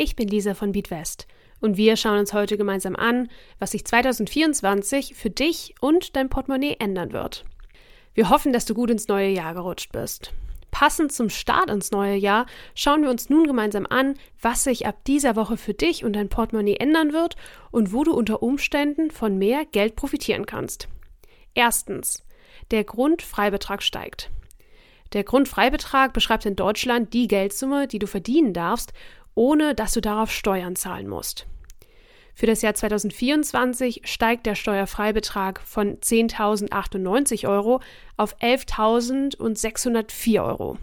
Ich bin Lisa von Beatwest und wir schauen uns heute gemeinsam an, was sich 2024 für dich und dein Portemonnaie ändern wird. Wir hoffen, dass du gut ins neue Jahr gerutscht bist. Passend zum Start ins neue Jahr schauen wir uns nun gemeinsam an, was sich ab dieser Woche für dich und dein Portemonnaie ändern wird und wo du unter Umständen von mehr Geld profitieren kannst. Erstens, der Grundfreibetrag steigt. Der Grundfreibetrag beschreibt in Deutschland die Geldsumme, die du verdienen darfst, ohne dass du darauf Steuern zahlen musst. Für das Jahr 2024 steigt der Steuerfreibetrag von 10.098 Euro auf 11.604 Euro.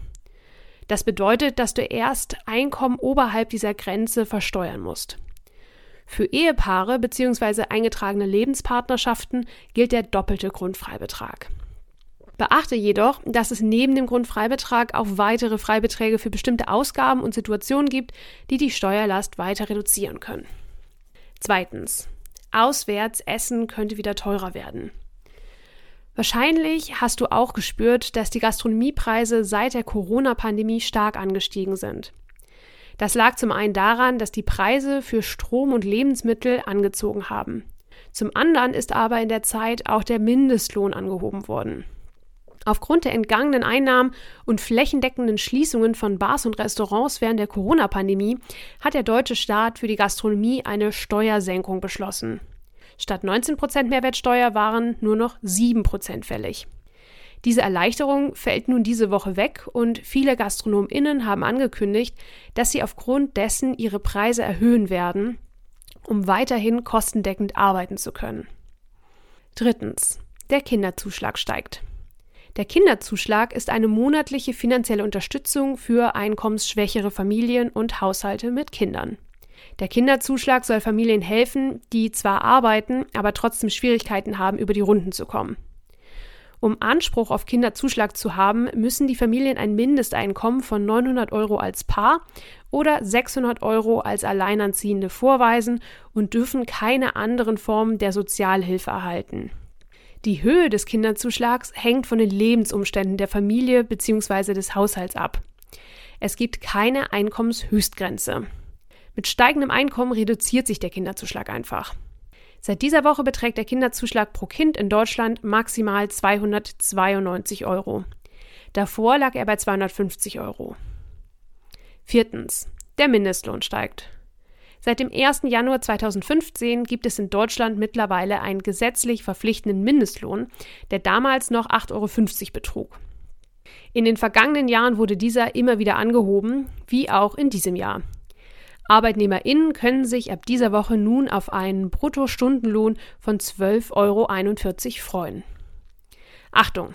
Das bedeutet, dass du erst Einkommen oberhalb dieser Grenze versteuern musst. Für Ehepaare bzw. eingetragene Lebenspartnerschaften gilt der doppelte Grundfreibetrag. Beachte jedoch, dass es neben dem Grundfreibetrag auch weitere Freibeträge für bestimmte Ausgaben und Situationen gibt, die die Steuerlast weiter reduzieren können. Zweitens. Auswärts essen könnte wieder teurer werden. Wahrscheinlich hast du auch gespürt, dass die Gastronomiepreise seit der Corona-Pandemie stark angestiegen sind. Das lag zum einen daran, dass die Preise für Strom und Lebensmittel angezogen haben. Zum anderen ist aber in der Zeit auch der Mindestlohn angehoben worden. Aufgrund der entgangenen Einnahmen und flächendeckenden Schließungen von Bars und Restaurants während der Corona-Pandemie hat der deutsche Staat für die Gastronomie eine Steuersenkung beschlossen. Statt 19% Mehrwertsteuer waren nur noch 7% fällig. Diese Erleichterung fällt nun diese Woche weg und viele GastronomInnen haben angekündigt, dass sie aufgrund dessen ihre Preise erhöhen werden, um weiterhin kostendeckend arbeiten zu können. Drittens. Der Kinderzuschlag steigt. Der Kinderzuschlag ist eine monatliche finanzielle Unterstützung für einkommensschwächere Familien und Haushalte mit Kindern. Der Kinderzuschlag soll Familien helfen, die zwar arbeiten, aber trotzdem Schwierigkeiten haben, über die Runden zu kommen. Um Anspruch auf Kinderzuschlag zu haben, müssen die Familien ein Mindesteinkommen von 900 Euro als Paar oder 600 Euro als Alleinerziehende vorweisen und dürfen keine anderen Formen der Sozialhilfe erhalten. Die Höhe des Kinderzuschlags hängt von den Lebensumständen der Familie bzw. des Haushalts ab. Es gibt keine Einkommenshöchstgrenze. Mit steigendem Einkommen reduziert sich der Kinderzuschlag einfach. Seit dieser Woche beträgt der Kinderzuschlag pro Kind in Deutschland maximal 292 Euro. Davor lag er bei 250 Euro. Viertens. Der Mindestlohn steigt. Seit dem 1. Januar 2015 gibt es in Deutschland mittlerweile einen gesetzlich verpflichtenden Mindestlohn, der damals noch 8,50 Euro betrug. In den vergangenen Jahren wurde dieser immer wieder angehoben, wie auch in diesem Jahr. ArbeitnehmerInnen können sich ab dieser Woche nun auf einen Bruttostundenlohn von 12,41 Euro freuen. Achtung!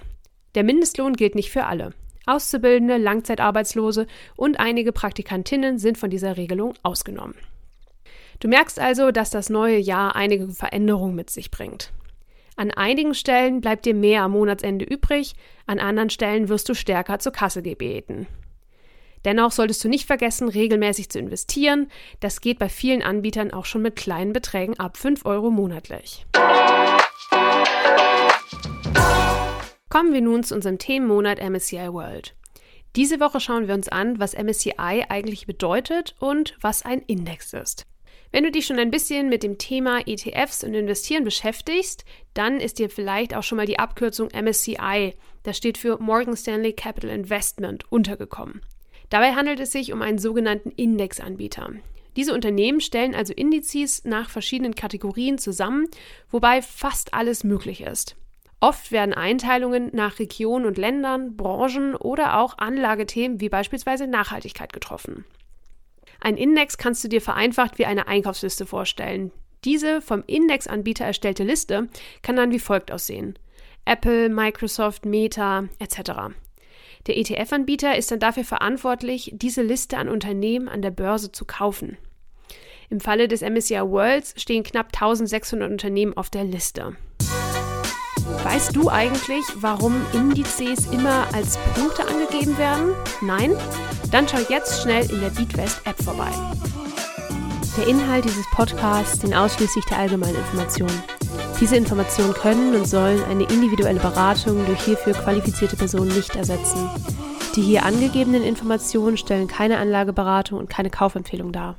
Der Mindestlohn gilt nicht für alle. Auszubildende, Langzeitarbeitslose und einige Praktikantinnen sind von dieser Regelung ausgenommen. Du merkst also, dass das neue Jahr einige Veränderungen mit sich bringt. An einigen Stellen bleibt dir mehr am Monatsende übrig, an anderen Stellen wirst du stärker zur Kasse gebeten. Dennoch solltest du nicht vergessen, regelmäßig zu investieren. Das geht bei vielen Anbietern auch schon mit kleinen Beträgen ab 5 Euro monatlich. Kommen wir nun zu unserem Themenmonat MSCI World. Diese Woche schauen wir uns an, was MSCI eigentlich bedeutet und was ein Index ist. Wenn du dich schon ein bisschen mit dem Thema ETFs und Investieren beschäftigst, dann ist dir vielleicht auch schon mal die Abkürzung MSCI, das steht für Morgan Stanley Capital Investment, untergekommen. Dabei handelt es sich um einen sogenannten Indexanbieter. Diese Unternehmen stellen also Indizes nach verschiedenen Kategorien zusammen, wobei fast alles möglich ist. Oft werden Einteilungen nach Regionen und Ländern, Branchen oder auch Anlagethemen wie beispielsweise Nachhaltigkeit getroffen. Ein Index kannst du dir vereinfacht wie eine Einkaufsliste vorstellen. Diese vom Indexanbieter erstellte Liste kann dann wie folgt aussehen. Apple, Microsoft, Meta etc. Der ETF-Anbieter ist dann dafür verantwortlich, diese Liste an Unternehmen an der Börse zu kaufen. Im Falle des MSCI Worlds stehen knapp 1600 Unternehmen auf der Liste. Weißt du eigentlich, warum Indizes immer als Punkte angegeben werden? Nein? Dann schau jetzt schnell in der BeatWest App vorbei. Der Inhalt dieses Podcasts dient ausschließlich der allgemeinen Information. Diese Informationen können und sollen eine individuelle Beratung durch hierfür qualifizierte Personen nicht ersetzen. Die hier angegebenen Informationen stellen keine Anlageberatung und keine Kaufempfehlung dar.